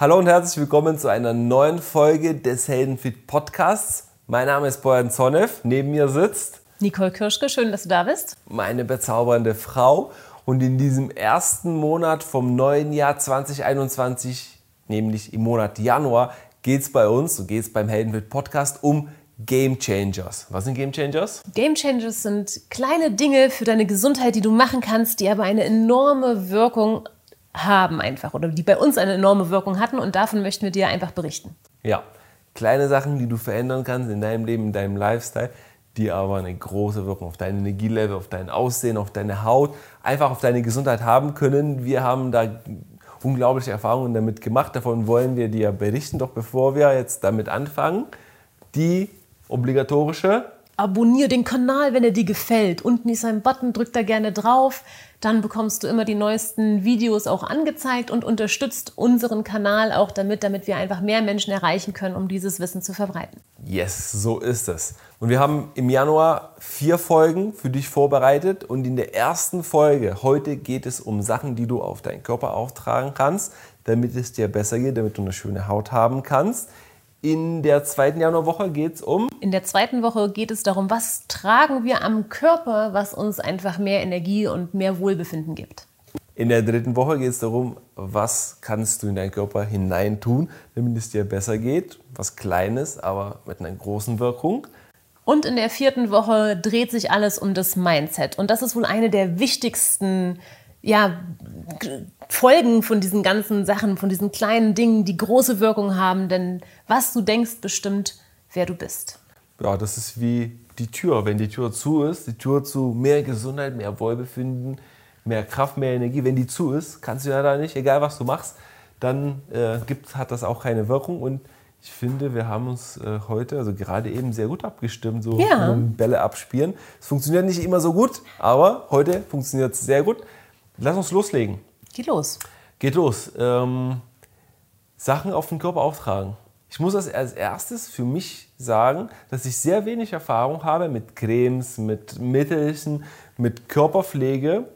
Hallo und herzlich willkommen zu einer neuen Folge des Heldenfit Podcasts. Mein Name ist Bojan Zonev, neben mir sitzt Nicole Kirschke, schön, dass du da bist. Meine bezaubernde Frau. Und in diesem ersten Monat vom neuen Jahr 2021, nämlich im Monat Januar, geht es bei uns, so geht es beim Heldenfit Podcast um Game Changers. Was sind Game Changers? Game Changers sind kleine Dinge für deine Gesundheit, die du machen kannst, die aber eine enorme Wirkung haben einfach oder die bei uns eine enorme Wirkung hatten und davon möchten wir dir einfach berichten. Ja, kleine Sachen, die du verändern kannst in deinem Leben, in deinem Lifestyle, die aber eine große Wirkung auf dein Energielevel, auf dein Aussehen, auf deine Haut, einfach auf deine Gesundheit haben können. Wir haben da unglaubliche Erfahrungen damit gemacht. Davon wollen wir dir berichten. Doch bevor wir jetzt damit anfangen, die obligatorische abonniere den Kanal, wenn er dir gefällt. Unten ist ein Button, drück da gerne drauf. Dann bekommst du immer die neuesten Videos auch angezeigt und unterstützt unseren Kanal auch damit, damit wir einfach mehr Menschen erreichen können, um dieses Wissen zu verbreiten. Yes, so ist es. Und wir haben im Januar vier Folgen für dich vorbereitet. Und in der ersten Folge, heute geht es um Sachen, die du auf deinen Körper auftragen kannst, damit es dir besser geht, damit du eine schöne Haut haben kannst. In der zweiten Januarwoche geht es um. In der zweiten Woche geht es darum, was tragen wir am Körper, was uns einfach mehr Energie und mehr Wohlbefinden gibt. In der dritten Woche geht es darum, was kannst du in deinen Körper hineintun, damit es dir besser geht. Was Kleines, aber mit einer großen Wirkung. Und in der vierten Woche dreht sich alles um das Mindset. Und das ist wohl eine der wichtigsten ja, Folgen von diesen ganzen Sachen, von diesen kleinen Dingen, die große Wirkung haben. Denn was du denkst, bestimmt, wer du bist. Ja, das ist wie die Tür. Wenn die Tür zu ist, die Tür zu mehr Gesundheit, mehr Wohlbefinden, mehr Kraft, mehr Energie. Wenn die zu ist, kannst du ja da nicht, egal was du machst, dann äh, gibt, hat das auch keine Wirkung. Und ich finde, wir haben uns äh, heute, also gerade eben, sehr gut abgestimmt, so ja. Bälle abspielen. Es funktioniert nicht immer so gut, aber heute funktioniert es sehr gut. Lass uns loslegen. Geht los. Geht los. Ähm, Sachen auf den Körper auftragen. Ich muss als erstes für mich sagen, dass ich sehr wenig Erfahrung habe mit Cremes, mit Mittelchen, mit Körperpflege.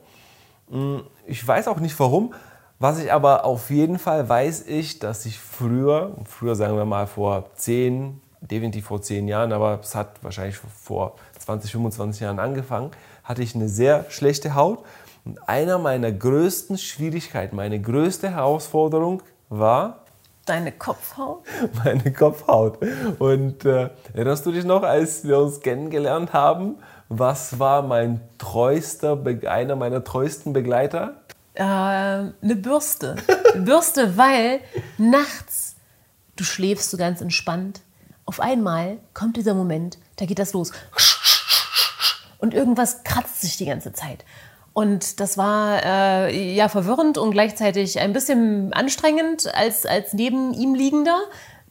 Hm, ich weiß auch nicht warum. Was ich aber auf jeden Fall weiß, ich, dass ich früher, früher sagen wir mal vor 10, definitiv vor 10 Jahren, aber es hat wahrscheinlich vor 20, 25 Jahren angefangen, hatte ich eine sehr schlechte Haut und einer meiner größten Schwierigkeiten, meine größte Herausforderung war, Deine Kopfhaut? Meine Kopfhaut. Und äh, erinnerst du dich noch, als wir uns kennengelernt haben, was war mein treuster, einer meiner treuesten Begleiter? Äh, eine Bürste. Bürste, weil nachts, du schläfst so ganz entspannt. Auf einmal kommt dieser Moment, da geht das los. Und irgendwas kratzt sich die ganze Zeit. Und das war äh, ja verwirrend und gleichzeitig ein bisschen anstrengend als, als neben ihm liegender.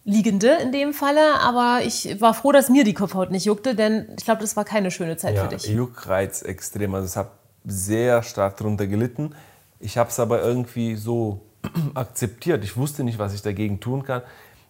Liegende in dem Falle, aber ich war froh, dass mir die Kopfhaut nicht juckte, denn ich glaube, das war keine schöne Zeit ja, für dich. Juckreiz extrem. Also ich habe sehr stark darunter gelitten. Ich habe es aber irgendwie so akzeptiert. Ich wusste nicht, was ich dagegen tun kann.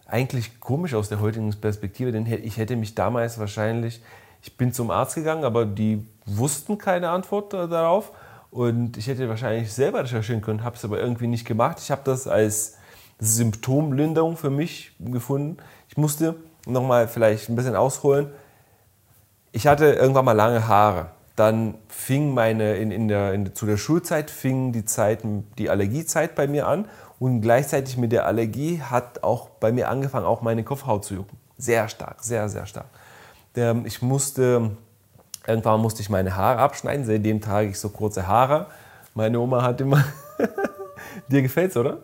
Eigentlich komisch aus der heutigen Perspektive, denn ich hätte mich damals wahrscheinlich, ich bin zum Arzt gegangen, aber die wussten keine Antwort darauf. Und ich hätte wahrscheinlich selber recherchieren können, habe es aber irgendwie nicht gemacht. Ich habe das als Symptomlinderung für mich gefunden. Ich musste nochmal vielleicht ein bisschen ausholen. Ich hatte irgendwann mal lange Haare. Dann fing meine, in, in der, in, zu der Schulzeit fing die Zeit, die Allergiezeit bei mir an. Und gleichzeitig mit der Allergie hat auch bei mir angefangen, auch meine Kopfhaut zu jucken. Sehr stark, sehr, sehr stark. Ich musste Irgendwann musste ich meine Haare abschneiden, seitdem trage ich so kurze Haare. Meine Oma hat immer. Dir gefällt's, oder?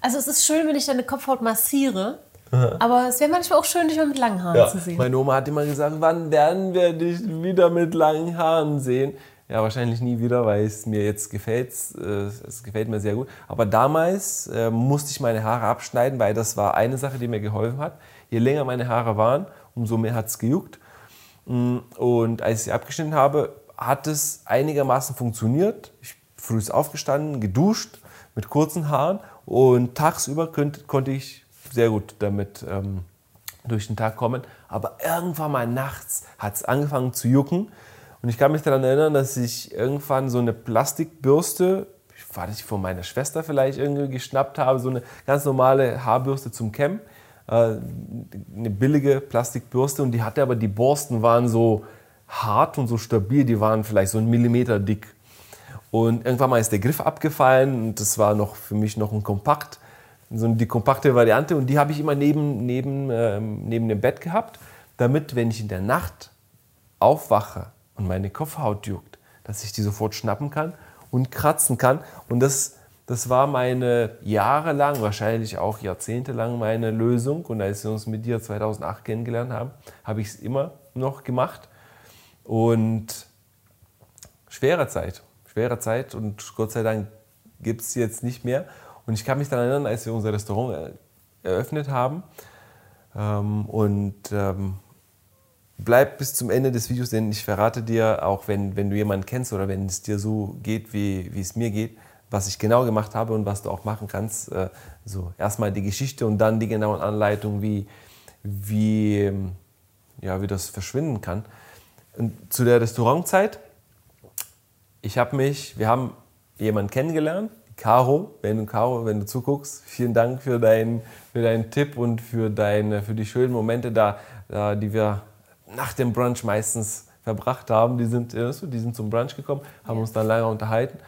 Also es ist schön, wenn ich deine Kopfhaut massiere. Aber es wäre manchmal auch schön, dich mal mit langen Haaren ja, zu sehen. Meine Oma hat immer gesagt, wann werden wir dich wieder mit langen Haaren sehen? Ja, wahrscheinlich nie wieder, weil es mir jetzt gefällt. Äh, es gefällt mir sehr gut. Aber damals äh, musste ich meine Haare abschneiden, weil das war eine Sache, die mir geholfen hat. Je länger meine Haare waren, umso mehr hat es gejuckt. Mm, und als ich sie abgeschnitten habe, hat es einigermaßen funktioniert. Ich früh aufgestanden, geduscht mit kurzen Haaren und tagsüber konnte, konnte ich sehr gut damit ähm, durch den Tag kommen. Aber irgendwann mal nachts hat es angefangen zu jucken. Und ich kann mich daran erinnern, dass ich irgendwann so eine Plastikbürste, war das von meiner Schwester vielleicht irgendwie geschnappt habe, so eine ganz normale Haarbürste zum Kämmen. Äh, eine billige Plastikbürste und die hatte aber, die Borsten waren so hart und so stabil, die waren vielleicht so einen Millimeter dick. Und irgendwann mal ist der Griff abgefallen und das war noch für mich noch ein Kompakt, so die kompakte Variante und die habe ich immer neben, neben, ähm, neben dem Bett gehabt, damit, wenn ich in der Nacht aufwache und meine Kopfhaut juckt, dass ich die sofort schnappen kann und kratzen kann. Und das, das war meine jahrelang, wahrscheinlich auch jahrzehntelang meine Lösung. Und als wir uns mit dir 2008 kennengelernt haben, habe ich es immer noch gemacht. Und schwere Zeit, schwere Zeit und Gott sei Dank gibt es jetzt nicht mehr. Und ich kann mich daran erinnern, als wir unser Restaurant eröffnet haben ähm, und ähm, bleib bis zum Ende des Videos, denn ich verrate dir, auch wenn, wenn du jemanden kennst oder wenn es dir so geht, wie, wie es mir geht, was ich genau gemacht habe und was du auch machen kannst. Äh, so erstmal die Geschichte und dann die genauen Anleitungen, wie, wie, ja, wie das verschwinden kann. Und zu der Restaurantzeit, ich habe mich, wir haben jemanden kennengelernt, Caro, wenn du Caro, wenn du zuguckst, vielen Dank für deinen, für deinen Tipp und für, deine, für die schönen Momente da, da die wir nach dem Brunch meistens verbracht haben. Die sind, die sind zum Brunch gekommen, haben uns dann lange unterhalten.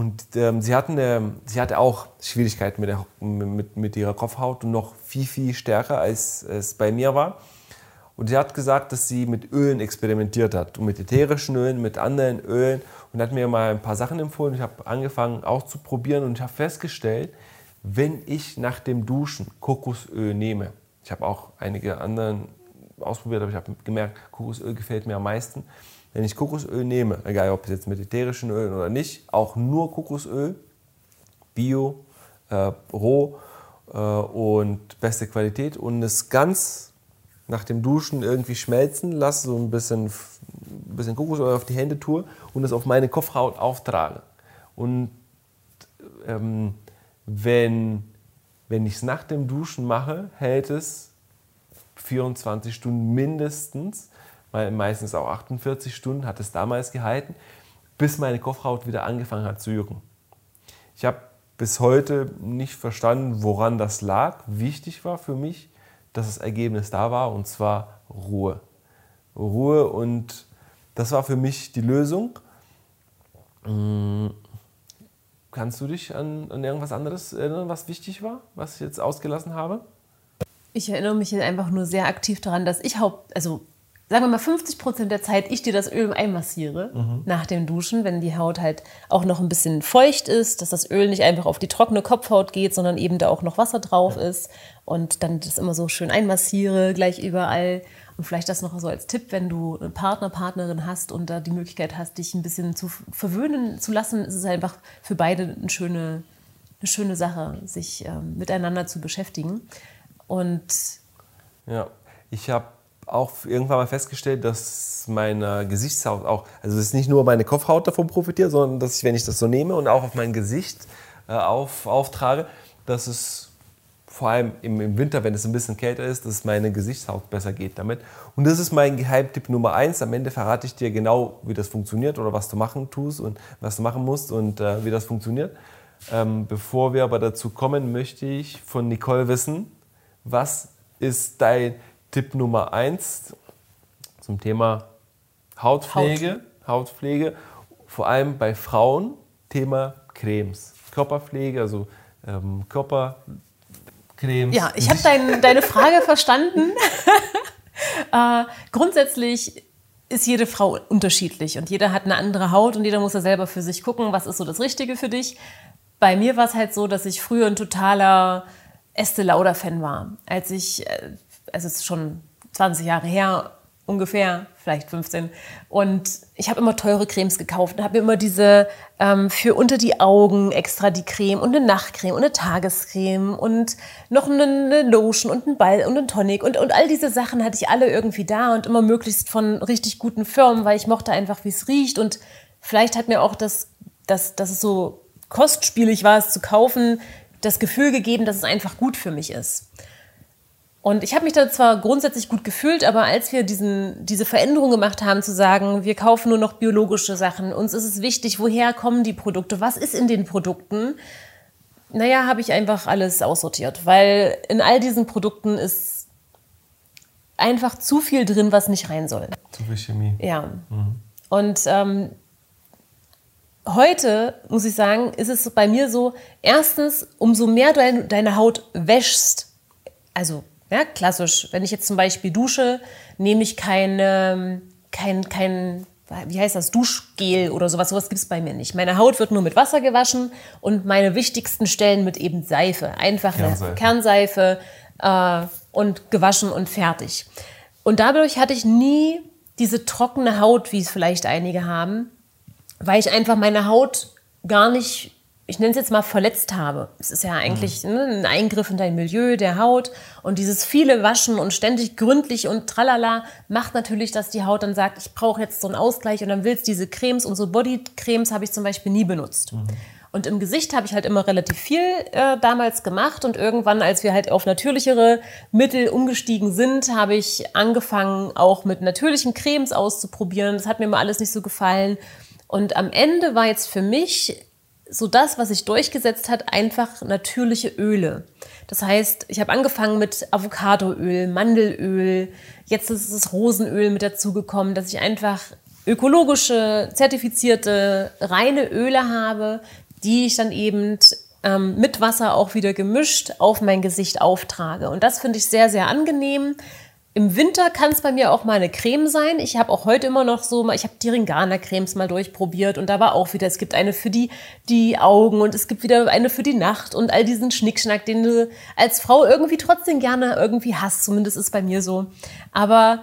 Und ähm, sie, hatten, äh, sie hatte auch Schwierigkeiten mit, der, mit, mit ihrer Kopfhaut und noch viel, viel stärker, als es bei mir war. Und sie hat gesagt, dass sie mit Ölen experimentiert hat. Und mit ätherischen Ölen, mit anderen Ölen. Und hat mir mal ein paar Sachen empfohlen. Ich habe angefangen auch zu probieren und ich habe festgestellt, wenn ich nach dem Duschen Kokosöl nehme, ich habe auch einige andere ausprobiert, aber ich habe gemerkt, Kokosöl gefällt mir am meisten. Wenn ich Kokosöl nehme, egal ob es jetzt mit ätherischen Ölen oder nicht, auch nur Kokosöl, Bio, äh, roh äh, und beste Qualität und es ganz nach dem Duschen irgendwie schmelzen lasse, so ein bisschen, ein bisschen Kokosöl auf die Hände tue und es auf meine Kopfhaut auftrage. Und ähm, wenn, wenn ich es nach dem Duschen mache, hält es 24 Stunden mindestens, meistens auch 48 Stunden hat es damals gehalten, bis meine Kopfhaut wieder angefangen hat zu jucken. Ich habe bis heute nicht verstanden, woran das lag. Wichtig war für mich, dass das Ergebnis da war und zwar Ruhe. Ruhe und das war für mich die Lösung. Hm, kannst du dich an, an irgendwas anderes erinnern, was wichtig war, was ich jetzt ausgelassen habe? Ich erinnere mich jetzt einfach nur sehr aktiv daran, dass ich haupt, also sagen wir mal 50 Prozent der Zeit ich dir das Öl einmassiere mhm. nach dem Duschen, wenn die Haut halt auch noch ein bisschen feucht ist, dass das Öl nicht einfach auf die trockene Kopfhaut geht, sondern eben da auch noch Wasser drauf ja. ist und dann das immer so schön einmassiere gleich überall. Und vielleicht das noch so als Tipp, wenn du einen Partner, Partnerin hast und da die Möglichkeit hast, dich ein bisschen zu verwöhnen zu lassen, ist es einfach für beide eine schöne, eine schöne Sache, sich ähm, miteinander zu beschäftigen. Und ja, ich habe auch irgendwann mal festgestellt, dass meine Gesichtshaut auch, also dass nicht nur meine Kopfhaut davon profitiert, sondern dass ich, wenn ich das so nehme und auch auf mein Gesicht äh, auf, auftrage, dass es vor allem im, im, Winter, wenn es ein bisschen kälter ist, dass meine Gesichtshaut besser geht damit. Und das ist mein Geheimtipp Nummer eins. Am Ende verrate ich dir genau, wie das funktioniert oder was du machen tust und was du machen musst und äh, wie das funktioniert. Ähm, bevor wir aber dazu kommen, möchte ich von Nicole wissen, was ist dein Tipp Nummer eins zum Thema Hautpflege? Haut. Hautpflege, vor allem bei Frauen, Thema Cremes. Körperpflege, also ähm, Körpercremes. Ja, ich habe dein, deine Frage verstanden. äh, grundsätzlich ist jede Frau unterschiedlich und jeder hat eine andere Haut und jeder muss ja selber für sich gucken, was ist so das Richtige für dich. Bei mir war es halt so, dass ich früher ein totaler Estee Lauder-Fan war. Als ich, äh, es ist schon 20 Jahre her, ungefähr, vielleicht 15. Und ich habe immer teure Cremes gekauft und habe mir immer diese ähm, für unter die Augen extra die Creme und eine Nachtcreme und eine Tagescreme und noch eine, eine Lotion und einen Ball und einen Tonic und, und all diese Sachen hatte ich alle irgendwie da und immer möglichst von richtig guten Firmen, weil ich mochte einfach, wie es riecht und vielleicht hat mir auch das, das, dass es so kostspielig war, es zu kaufen, das Gefühl gegeben, dass es einfach gut für mich ist. Und ich habe mich da zwar grundsätzlich gut gefühlt, aber als wir diesen, diese Veränderung gemacht haben, zu sagen, wir kaufen nur noch biologische Sachen, uns ist es wichtig, woher kommen die Produkte, was ist in den Produkten, naja, habe ich einfach alles aussortiert, weil in all diesen Produkten ist einfach zu viel drin, was nicht rein soll. Zu viel Chemie. Ja. Mhm. Und ähm, heute, muss ich sagen, ist es bei mir so, erstens, umso mehr du deine Haut wäschst, also ja, klassisch, wenn ich jetzt zum Beispiel dusche, nehme ich keine, kein, kein, wie heißt das, Duschgel oder sowas. Sowas gibt es bei mir nicht. Meine Haut wird nur mit Wasser gewaschen und meine wichtigsten Stellen mit eben Seife. Einfach Kernseife, Kernseife äh, und gewaschen und fertig. Und dadurch hatte ich nie diese trockene Haut, wie es vielleicht einige haben, weil ich einfach meine Haut gar nicht ich nenne es jetzt mal verletzt habe. Es ist ja eigentlich mhm. ne, ein Eingriff in dein Milieu der Haut und dieses viele Waschen und ständig gründlich und tralala macht natürlich, dass die Haut dann sagt, ich brauche jetzt so einen Ausgleich und dann willst diese Cremes, unsere Bodycremes habe ich zum Beispiel nie benutzt. Mhm. Und im Gesicht habe ich halt immer relativ viel äh, damals gemacht und irgendwann, als wir halt auf natürlichere Mittel umgestiegen sind, habe ich angefangen, auch mit natürlichen Cremes auszuprobieren. Das hat mir immer alles nicht so gefallen. Und am Ende war jetzt für mich so das, was sich durchgesetzt hat, einfach natürliche Öle. Das heißt, ich habe angefangen mit Avocadoöl, Mandelöl, jetzt ist das Rosenöl mit dazugekommen, dass ich einfach ökologische, zertifizierte, reine Öle habe, die ich dann eben ähm, mit Wasser auch wieder gemischt auf mein Gesicht auftrage. Und das finde ich sehr, sehr angenehm. Im Winter kann es bei mir auch mal eine Creme sein. Ich habe auch heute immer noch so, ich habe die Ringana-Cremes mal durchprobiert und da war auch wieder, es gibt eine für die, die Augen und es gibt wieder eine für die Nacht und all diesen Schnickschnack, den du als Frau irgendwie trotzdem gerne irgendwie hast. Zumindest ist bei mir so. Aber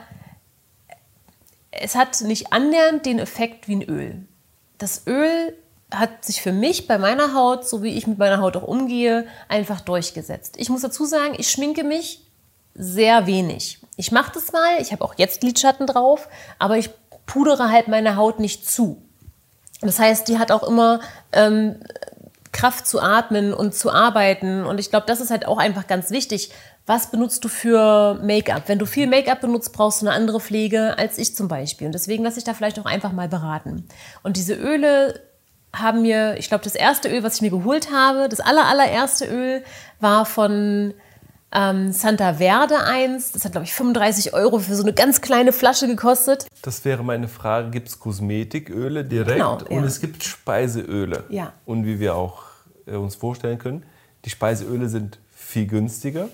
es hat nicht annähernd den Effekt wie ein Öl. Das Öl hat sich für mich bei meiner Haut, so wie ich mit meiner Haut auch umgehe, einfach durchgesetzt. Ich muss dazu sagen, ich schminke mich sehr wenig. Ich mache das mal, ich habe auch jetzt Lidschatten drauf, aber ich pudere halt meine Haut nicht zu. Das heißt, die hat auch immer ähm, Kraft zu atmen und zu arbeiten. Und ich glaube, das ist halt auch einfach ganz wichtig. Was benutzt du für Make-up? Wenn du viel Make-up benutzt, brauchst du eine andere Pflege als ich zum Beispiel. Und deswegen lasse ich da vielleicht auch einfach mal beraten. Und diese Öle haben mir, ich glaube, das erste Öl, was ich mir geholt habe, das aller, allererste Öl war von ähm, Santa Verde eins. Das hat, glaube ich, 35 Euro für so eine ganz kleine Flasche gekostet. Das wäre meine Frage. Gibt es Kosmetiköle direkt genau, und es gibt Speiseöle? Ja. Und wie wir auch äh, uns vorstellen können, die Speiseöle sind viel günstiger.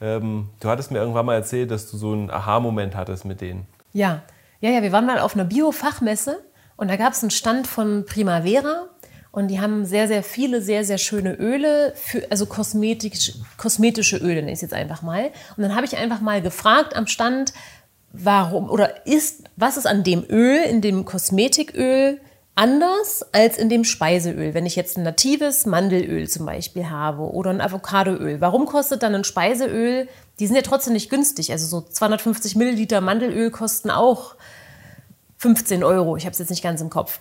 Ähm, du hattest mir irgendwann mal erzählt, dass du so einen Aha-Moment hattest mit denen. Ja. ja, ja, wir waren mal auf einer Bio-Fachmesse und da gab es einen Stand von Primavera und die haben sehr, sehr viele, sehr, sehr schöne Öle, für, also kosmetisch, kosmetische Öle, nenne ich es jetzt einfach mal. Und dann habe ich einfach mal gefragt am Stand, warum oder ist, was ist an dem Öl, in dem Kosmetiköl anders als in dem Speiseöl? Wenn ich jetzt ein natives Mandelöl zum Beispiel habe oder ein Avocadoöl, warum kostet dann ein Speiseöl? Die sind ja trotzdem nicht günstig. Also so 250 Milliliter Mandelöl kosten auch 15 Euro. Ich habe es jetzt nicht ganz im Kopf.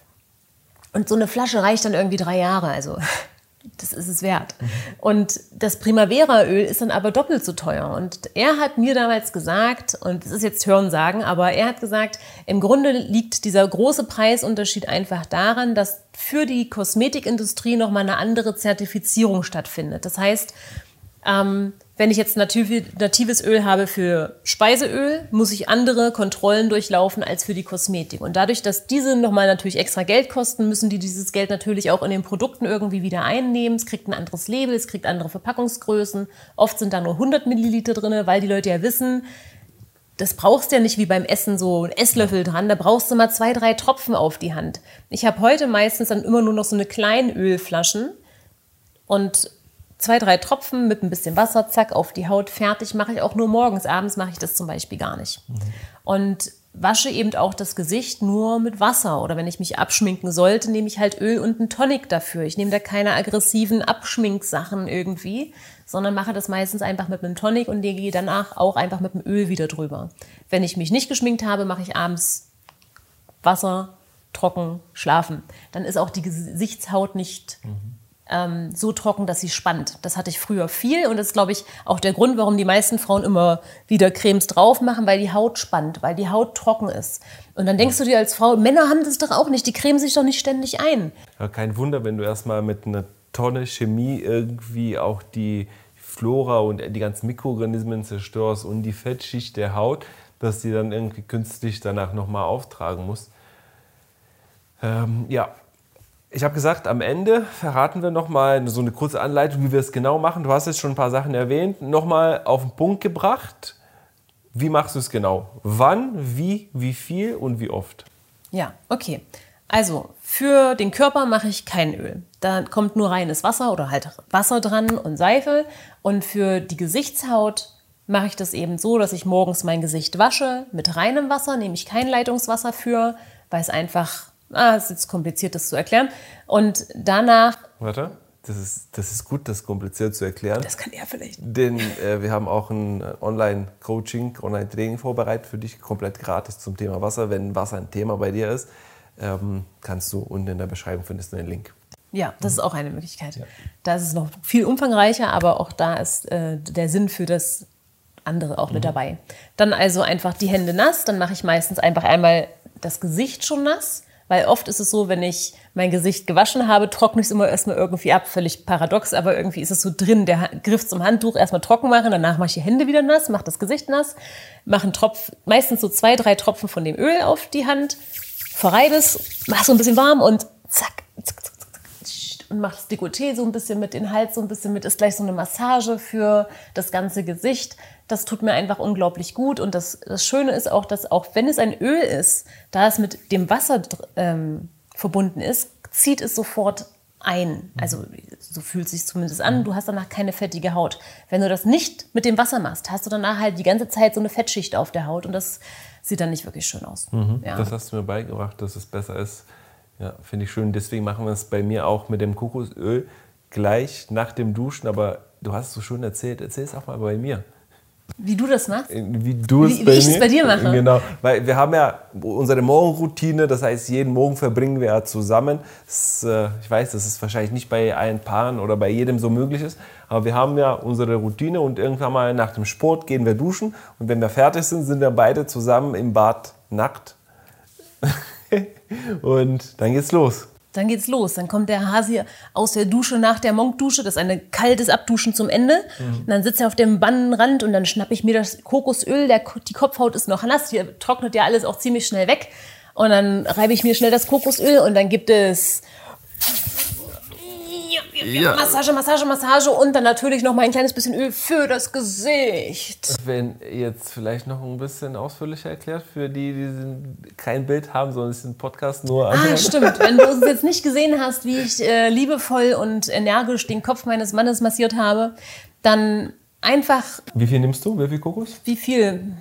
Und so eine Flasche reicht dann irgendwie drei Jahre. Also das ist es wert. Und das Primavera-Öl ist dann aber doppelt so teuer. Und er hat mir damals gesagt, und das ist jetzt Hörensagen, aber er hat gesagt, im Grunde liegt dieser große Preisunterschied einfach daran, dass für die Kosmetikindustrie nochmal eine andere Zertifizierung stattfindet. Das heißt, ähm, wenn ich jetzt natives Öl habe für Speiseöl, muss ich andere Kontrollen durchlaufen als für die Kosmetik. Und dadurch, dass diese nochmal natürlich extra Geld kosten, müssen die dieses Geld natürlich auch in den Produkten irgendwie wieder einnehmen. Es kriegt ein anderes Label, es kriegt andere Verpackungsgrößen. Oft sind da nur 100 Milliliter drin, weil die Leute ja wissen, das brauchst du ja nicht wie beim Essen so ein Esslöffel dran, da brauchst du mal zwei, drei Tropfen auf die Hand. Ich habe heute meistens dann immer nur noch so eine kleine Ölflaschen und zwei, drei Tropfen mit ein bisschen Wasser, zack, auf die Haut, fertig. Mache ich auch nur morgens. Abends mache ich das zum Beispiel gar nicht. Mhm. Und wasche eben auch das Gesicht nur mit Wasser. Oder wenn ich mich abschminken sollte, nehme ich halt Öl und einen Tonic dafür. Ich nehme da keine aggressiven Abschminksachen irgendwie, sondern mache das meistens einfach mit einem Tonic und gehe danach auch einfach mit dem Öl wieder drüber. Wenn ich mich nicht geschminkt habe, mache ich abends Wasser, trocken, schlafen. Dann ist auch die Gesichtshaut nicht mhm ähm, so trocken, dass sie spannt. Das hatte ich früher viel und das ist, glaube ich, auch der Grund, warum die meisten Frauen immer wieder Cremes drauf machen, weil die Haut spannt, weil die Haut trocken ist. Und dann denkst du dir als Frau, Männer haben das doch auch nicht, die cremen sich doch nicht ständig ein. Ja, kein Wunder, wenn du erstmal mit einer Tonne Chemie irgendwie auch die Flora und die ganzen Mikroorganismen zerstörst und die Fettschicht der Haut, dass die dann irgendwie künstlich danach nochmal auftragen muss. Ähm, ja, ich habe gesagt, am Ende verraten wir nochmal so eine kurze Anleitung, wie wir es genau machen. Du hast jetzt schon ein paar Sachen erwähnt. Nochmal auf den Punkt gebracht. Wie machst du es genau? Wann, wie, wie viel und wie oft? Ja, okay. Also für den Körper mache ich kein Öl. Da kommt nur reines Wasser oder halt Wasser dran und Seife. Und für die Gesichtshaut mache ich das eben so, dass ich morgens mein Gesicht wasche mit reinem Wasser, nehme ich kein Leitungswasser für, weil es einfach, ah, es ist kompliziert, das zu erklären. Und danach. Warte, das ist, das ist gut, das kompliziert zu erklären. Das kann er vielleicht. Denn äh, wir haben auch ein äh, Online-Coaching, Online-Training vorbereitet für dich, komplett gratis zum Thema Wasser. Wenn Wasser ein Thema bei dir ist, ähm, kannst du unten in der Beschreibung findest du einen Link. Ja, das ist auch eine Möglichkeit. Ja. Da ist es noch viel umfangreicher, aber auch da ist äh, der Sinn für das andere auch mhm. mit dabei. Dann also einfach die Hände nass, dann mache ich meistens einfach einmal das Gesicht schon nass, weil oft ist es so, wenn ich mein Gesicht gewaschen habe, trockne ich es immer erstmal irgendwie ab. Völlig paradox, aber irgendwie ist es so drin, der Griff zum Handtuch erstmal trocken machen, danach mache ich die Hände wieder nass, mache das Gesicht nass, mache einen Tropf, meistens so zwei, drei Tropfen von dem Öl auf die Hand, verreibe es, mache so ein bisschen warm und zack, zack, zack, zack und mache das Dekolleté so ein bisschen mit, den Hals so ein bisschen mit, ist gleich so eine Massage für das ganze Gesicht. Das tut mir einfach unglaublich gut. Und das, das Schöne ist auch, dass auch wenn es ein Öl ist, da es mit dem Wasser ähm, verbunden ist, zieht es sofort ein. Also so fühlt es sich zumindest an. Du hast danach keine fettige Haut. Wenn du das nicht mit dem Wasser machst, hast du danach halt die ganze Zeit so eine Fettschicht auf der Haut und das sieht dann nicht wirklich schön aus. Mhm. Ja. Das hast du mir beigebracht, dass es besser ist. Ja, finde ich schön. Deswegen machen wir es bei mir auch mit dem Kokosöl gleich nach dem Duschen. Aber du hast es so schön erzählt. Erzähl es auch mal bei mir. Wie du das machst? Wie du es wie, bei wie ich es bei dir mache. Genau, weil wir haben ja unsere Morgenroutine, das heißt, jeden Morgen verbringen wir ja zusammen. Das, äh, ich weiß, dass es wahrscheinlich nicht bei allen Paaren oder bei jedem so möglich ist, aber wir haben ja unsere Routine und irgendwann mal nach dem Sport gehen wir duschen und wenn wir fertig sind, sind wir beide zusammen im Bad nackt. und dann geht's los. Dann geht's los. Dann kommt der Hasi aus der Dusche nach der Monkdusche. Das ist ein kaltes Abduschen zum Ende. Mhm. Und dann sitzt er auf dem Bannenrand und dann schnappe ich mir das Kokosöl. Der, die Kopfhaut ist noch nass. Hier trocknet ja alles auch ziemlich schnell weg. Und dann reibe ich mir schnell das Kokosöl und dann gibt es ja. Massage, Massage, Massage und dann natürlich noch mal ein kleines bisschen Öl für das Gesicht. Wenn jetzt vielleicht noch ein bisschen ausführlicher erklärt für die, die kein Bild haben, sondern es ist ein Podcast nur an. Ah, stimmt. Wenn du es jetzt nicht gesehen hast, wie ich äh, liebevoll und energisch den Kopf meines Mannes massiert habe, dann einfach. Wie viel nimmst du? Wie viel Kokos? Wie viel?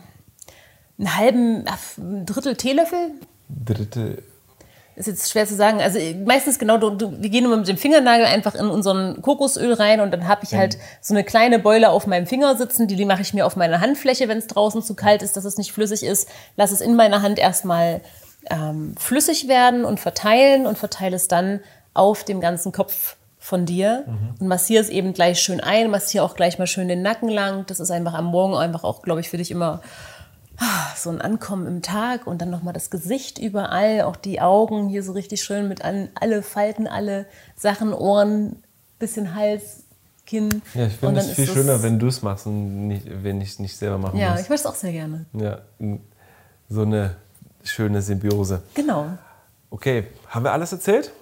Einen halben, ein Drittel Teelöffel? Drittel ist jetzt schwer zu sagen. Also meistens genau, du, du, wir gehen immer mit dem Fingernagel einfach in unseren Kokosöl rein und dann habe ich halt so eine kleine Beule auf meinem Finger sitzen. Die, die mache ich mir auf meine Handfläche, wenn es draußen zu kalt ist, dass es nicht flüssig ist. Lass es in meiner Hand erstmal ähm, flüssig werden und verteilen und verteile es dann auf dem ganzen Kopf von dir mhm. und massiere es eben gleich schön ein, massiere auch gleich mal schön den Nacken lang. Das ist einfach am Morgen einfach auch, glaube ich, für dich immer so ein Ankommen im Tag und dann nochmal das Gesicht überall, auch die Augen hier so richtig schön mit allen, alle Falten, alle Sachen, Ohren, bisschen Hals, Kinn. Ja, ich finde es viel schöner, wenn du es machst und nicht, wenn ich es nicht selber machen ja, muss. Ja, ich mache es auch sehr gerne. Ja, so eine schöne Symbiose. Genau. Okay, haben wir alles erzählt?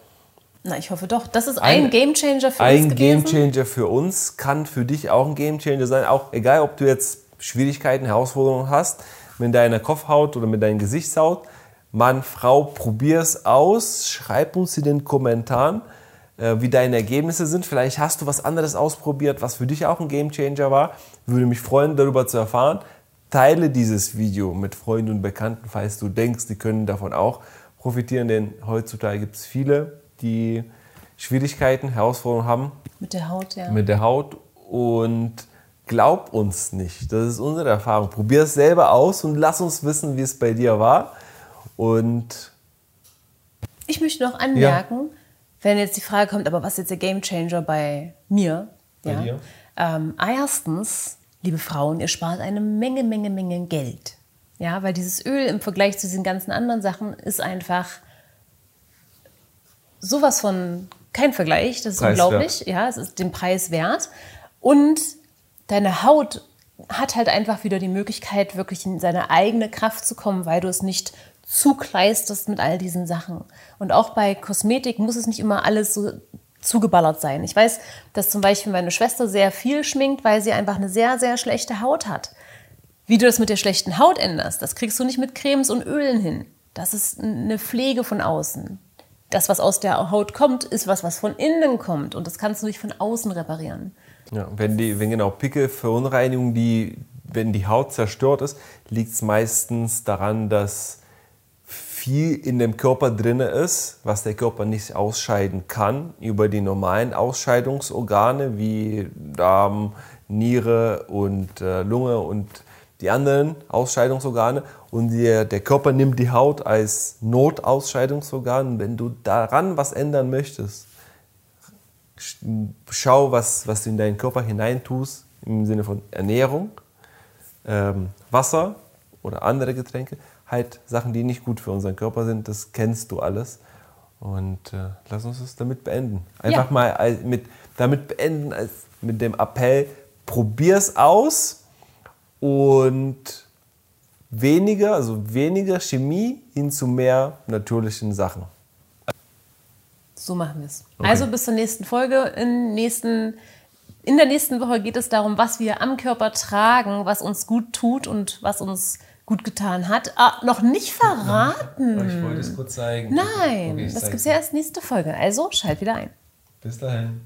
Na, ich hoffe doch. Das ist ein, ein Gamechanger für ein uns. Ein Gamechanger für uns kann für dich auch ein Gamechanger sein. Auch egal, ob du jetzt Schwierigkeiten, Herausforderungen hast mit deiner Kopfhaut oder mit deiner Gesichtshaut. Mann, Frau, probier es aus. Schreib uns in den Kommentaren, äh, wie deine Ergebnisse sind. Vielleicht hast du was anderes ausprobiert, was für dich auch ein Gamechanger war. Würde mich freuen, darüber zu erfahren. Teile dieses Video mit Freunden und Bekannten, falls du denkst, die können davon auch profitieren, denn heutzutage gibt es viele, die Schwierigkeiten, Herausforderungen haben. Mit der Haut, ja. Mit der Haut und glaub uns nicht. Das ist unsere Erfahrung. Probier es selber aus und lass uns wissen, wie es bei dir war. Und ich möchte noch anmerken, ja. wenn jetzt die Frage kommt, aber was ist jetzt der Gamechanger bei mir? Bei ja? dir? Ähm, erstens, liebe Frauen, ihr spart eine Menge, Menge, Menge Geld. Ja, weil dieses Öl im Vergleich zu diesen ganzen anderen Sachen ist einfach sowas von kein Vergleich. Das ist Preiswert. unglaublich. Ja, es ist den Preis wert. Und deine Haut hat halt einfach wieder die Möglichkeit, wirklich in seine eigene Kraft zu kommen, weil du es nicht zukleistest mit all diesen Sachen. Und auch bei Kosmetik muss es nicht immer alles so zugeballert sein. Ich weiß, dass zum Beispiel meine Schwester sehr viel schminkt, weil sie einfach eine sehr, sehr schlechte Haut hat. Wie du das mit der schlechten Haut änderst, das kriegst du nicht mit Cremes und Ölen hin. Das ist eine Pflege von außen. Das, was aus der Haut kommt, ist was, was von innen kommt. Und das kannst du nicht von außen reparieren. Ja, wenn, die, wenn genau Pickel, Verunreinigung, die, wenn die Haut zerstört ist, liegt es meistens daran, dass viel in dem Körper drin ist, was der Körper nicht ausscheiden kann über die normalen Ausscheidungsorgane wie Darm, Niere und äh, Lunge und die anderen Ausscheidungsorgane. Und der, der Körper nimmt die Haut als Notausscheidungsorgan. Wenn du daran was ändern möchtest, schau, was, was du in deinen Körper hineintust, im Sinne von Ernährung, ähm, Wasser oder andere Getränke, halt Sachen, die nicht gut für unseren Körper sind, das kennst du alles. Und äh, lass uns es damit beenden. Einfach Ja. mal mit, damit beenden, als, mit dem Appell, probier's aus und weniger, also weniger Chemie hin zu mehr natürlichen Sachen. So machen wir es. Also bis zur nächsten Folge. In, nächsten, in der nächsten Woche geht es darum, was wir am Körper tragen, was uns gut tut und was uns gut getan hat. Ah, noch nicht verraten. Ich wollte es kurz zeigen. Nein, Okay, das gibt es ja erst nächste Folge. Also schalt wieder ein. Bis dahin.